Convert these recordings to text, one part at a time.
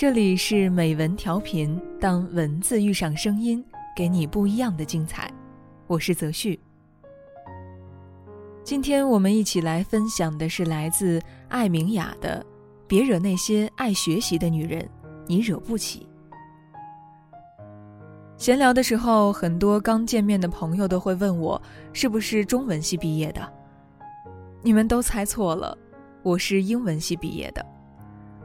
这里是美文调频，当文字遇上声音，给你不一样的精彩。我是泽旭。今天我们一起来分享的是来自艾明雅的《别惹那些爱学习的女人，你惹不起》。闲聊的时候，很多刚见面的朋友都会问我是不是中文系毕业的。你们都猜错了，我是英文系毕业的。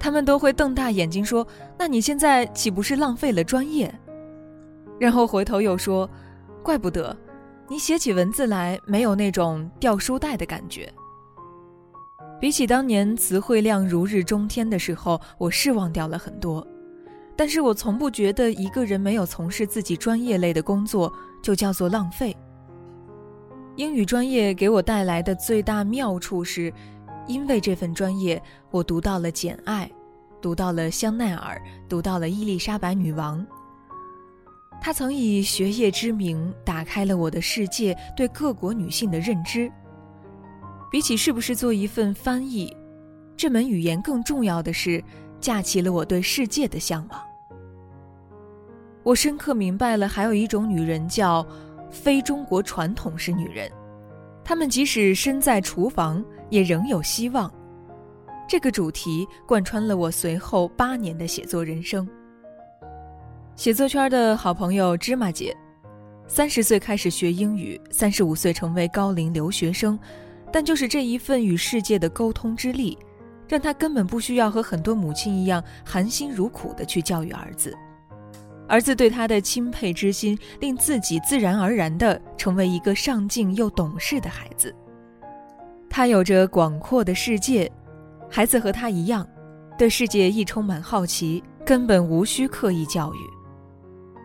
他们都会瞪大眼睛说：“那你现在岂不是浪费了专业？”然后回头又说：“怪不得，你写起文字来没有那种掉书袋的感觉。”比起当年词汇量如日中天的时候，我是忘掉了很多。但是我从不觉得一个人没有从事自己专业类的工作就叫做浪费。英语专业给我带来的最大妙处是，因为这份专业，我读到了《简爱》，读到了香奈儿，读到了伊丽莎白女王。她曾以学业之名打开了我的世界对各国女性的认知。比起是不是做一份翻译，这门语言更重要的是。架起了我对世界的向往。我深刻明白了，还有一种女人叫非中国传统式女人，她们即使身在厨房，也仍有希望。这个主题贯穿了我随后八年的写作人生。写作圈的好朋友芝麻姐，三十岁开始学英语，三十五岁成为高龄留学生，但就是这一份与世界的沟通之力。让她根本不需要和很多母亲一样含辛茹苦地去教育儿子，儿子对他的钦佩之心，令自己自然而然地成为一个上进又懂事的孩子。他有着广阔的世界，孩子和他一样，对世界亦充满好奇，根本无需刻意教育。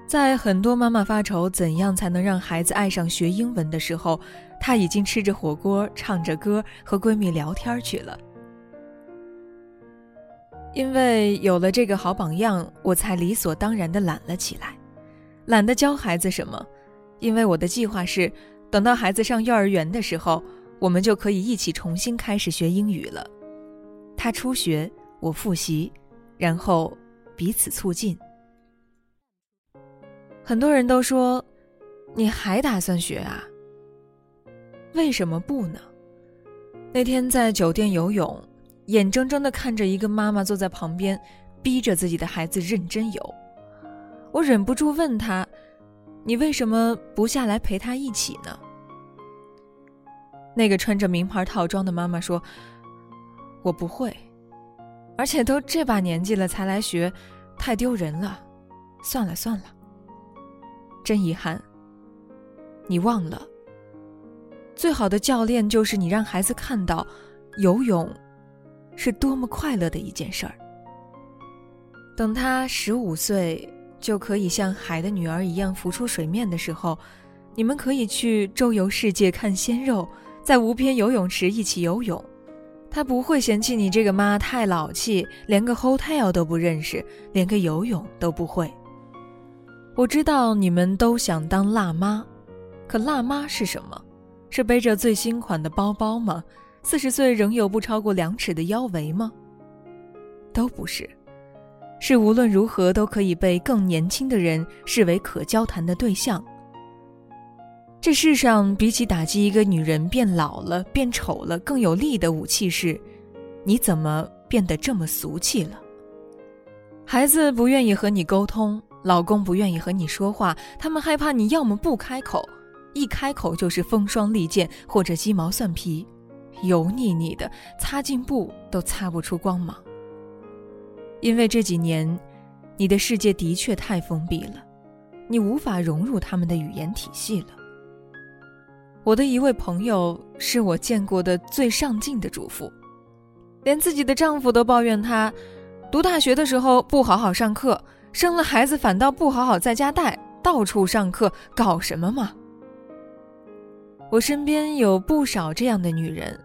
在很多妈妈发愁怎样才能让孩子爱上学英文的时候，他已经吃着火锅，唱着歌，和闺蜜聊天去了。因为有了这个好榜样，我才理所当然的懒了起来，懒得教孩子什么，因为我的计划是，等到孩子上幼儿园的时候，我们就可以一起重新开始学英语了。他初学，我复习，然后彼此促进。很多人都说，你还打算学啊？为什么不呢？那天在酒店游泳。眼睁睁的看着一个妈妈坐在旁边，逼着自己的孩子认真游，我忍不住问他：“你为什么不下来陪他一起呢？”那个穿着名牌套装的妈妈说：“我不会，而且都这把年纪了才来学，太丢人了。算了算了，真遗憾。你忘了，最好的教练就是你让孩子看到游泳。”是多么快乐的一件事儿。等他十五岁就可以像海的女儿一样浮出水面的时候，你们可以去周游世界看鲜肉，在无边游泳池一起游泳。他不会嫌弃你这个妈太老气，连个 hotel 都不认识，连个游泳都不会。我知道你们都想当辣妈，可辣妈是什么？是背着最新款的包包吗？四十岁仍有不超过两尺的腰围吗？都不是，是无论如何都可以被更年轻的人视为可交谈的对象。这世上比起打击一个女人变老了、变丑了更有力的武器是：你怎么变得这么俗气了？孩子不愿意和你沟通，老公不愿意和你说话，他们害怕你要么不开口，一开口就是风霜利剑或者鸡毛蒜皮。油腻腻的，擦镜布都擦不出光芒。因为这几年，你的世界的确太封闭了，你无法融入他们的语言体系了。我的一位朋友是我见过的最上进的主妇，连自己的丈夫都抱怨她，读大学的时候不好好上课，生了孩子反倒不好好在家带，到处上课，搞什么嘛？我身边有不少这样的女人。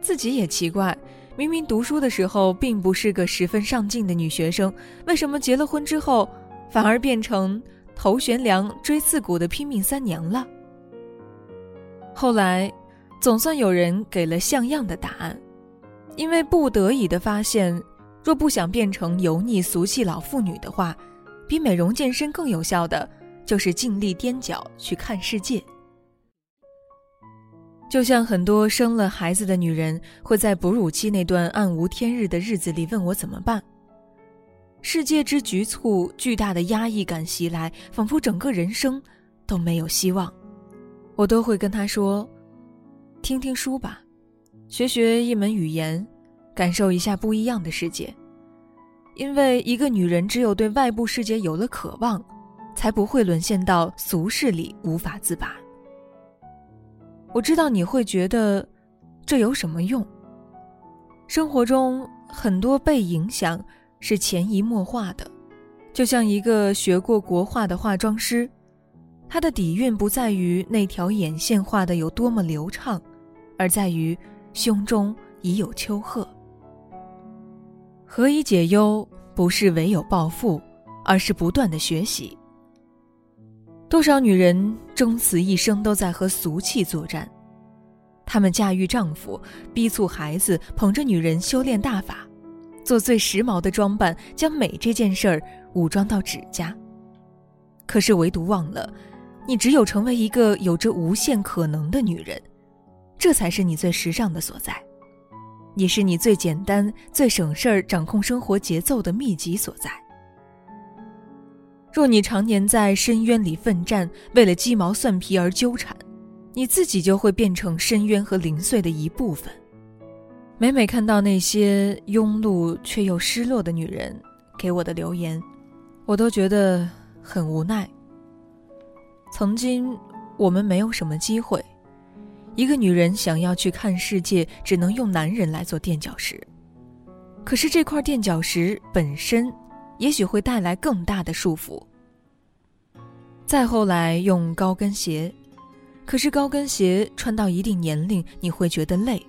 自己也奇怪，明明读书的时候并不是个十分上进的女学生，为什么结了婚之后反而变成头悬梁锥刺股的拼命三娘了？后来，总算有人给了像样的答案，因为不得已的发现，若不想变成油腻俗气老妇女的话，比美容健身更有效的就是尽力踮脚去看世界。就像很多生了孩子的女人会在哺乳期那段暗无天日的日子里问我怎么办。世界之局促，巨大的压抑感袭来，仿佛整个人生都没有希望。我都会跟她说：“听听书吧，学学一门语言，感受一下不一样的世界。因为一个女人只有对外部世界有了渴望，才不会沦陷到俗世里无法自拔。”我知道你会觉得，这有什么用？生活中很多被影响是潜移默化的，就像一个学过国画的化妆师，他的底蕴不在于那条眼线画的有多么流畅，而在于胸中已有丘壑。何以解忧？不是唯有暴富，而是不断的学习。多少女人终此一生都在和俗气作战，她们驾驭丈夫，逼促孩子，捧着女人修炼大法，做最时髦的装扮，将美这件事儿武装到指甲。可是唯独忘了，你只有成为一个有着无限可能的女人，这才是你最时尚的所在，也是你最简单、最省事儿掌控生活节奏的秘籍所在。若你常年在深渊里奋战，为了鸡毛蒜皮而纠缠，你自己就会变成深渊和零碎的一部分。每每看到那些庸碌却又失落的女人给我的留言，我都觉得很无奈。曾经我们没有什么机会，一个女人想要去看世界，只能用男人来做垫脚石。可是这块垫脚石本身。也许会带来更大的束缚。再后来用高跟鞋，可是高跟鞋穿到一定年龄，你会觉得累。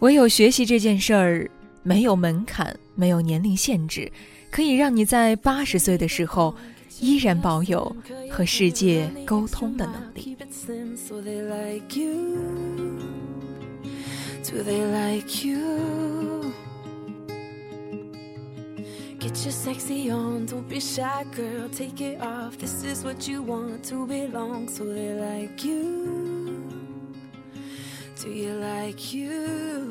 唯有学习这件事儿，没有门槛，没有年龄限制，可以让你在八十岁的时候，依然保有和世界沟通的能力。Do they like you? Get your sexy on, don't be shy, girl. Take it off. This is what you want to belong. So they like you. Do you like? You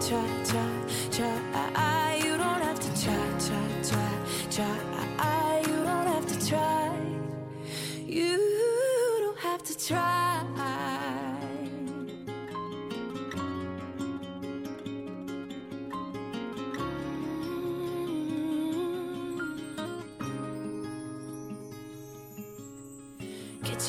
try, try,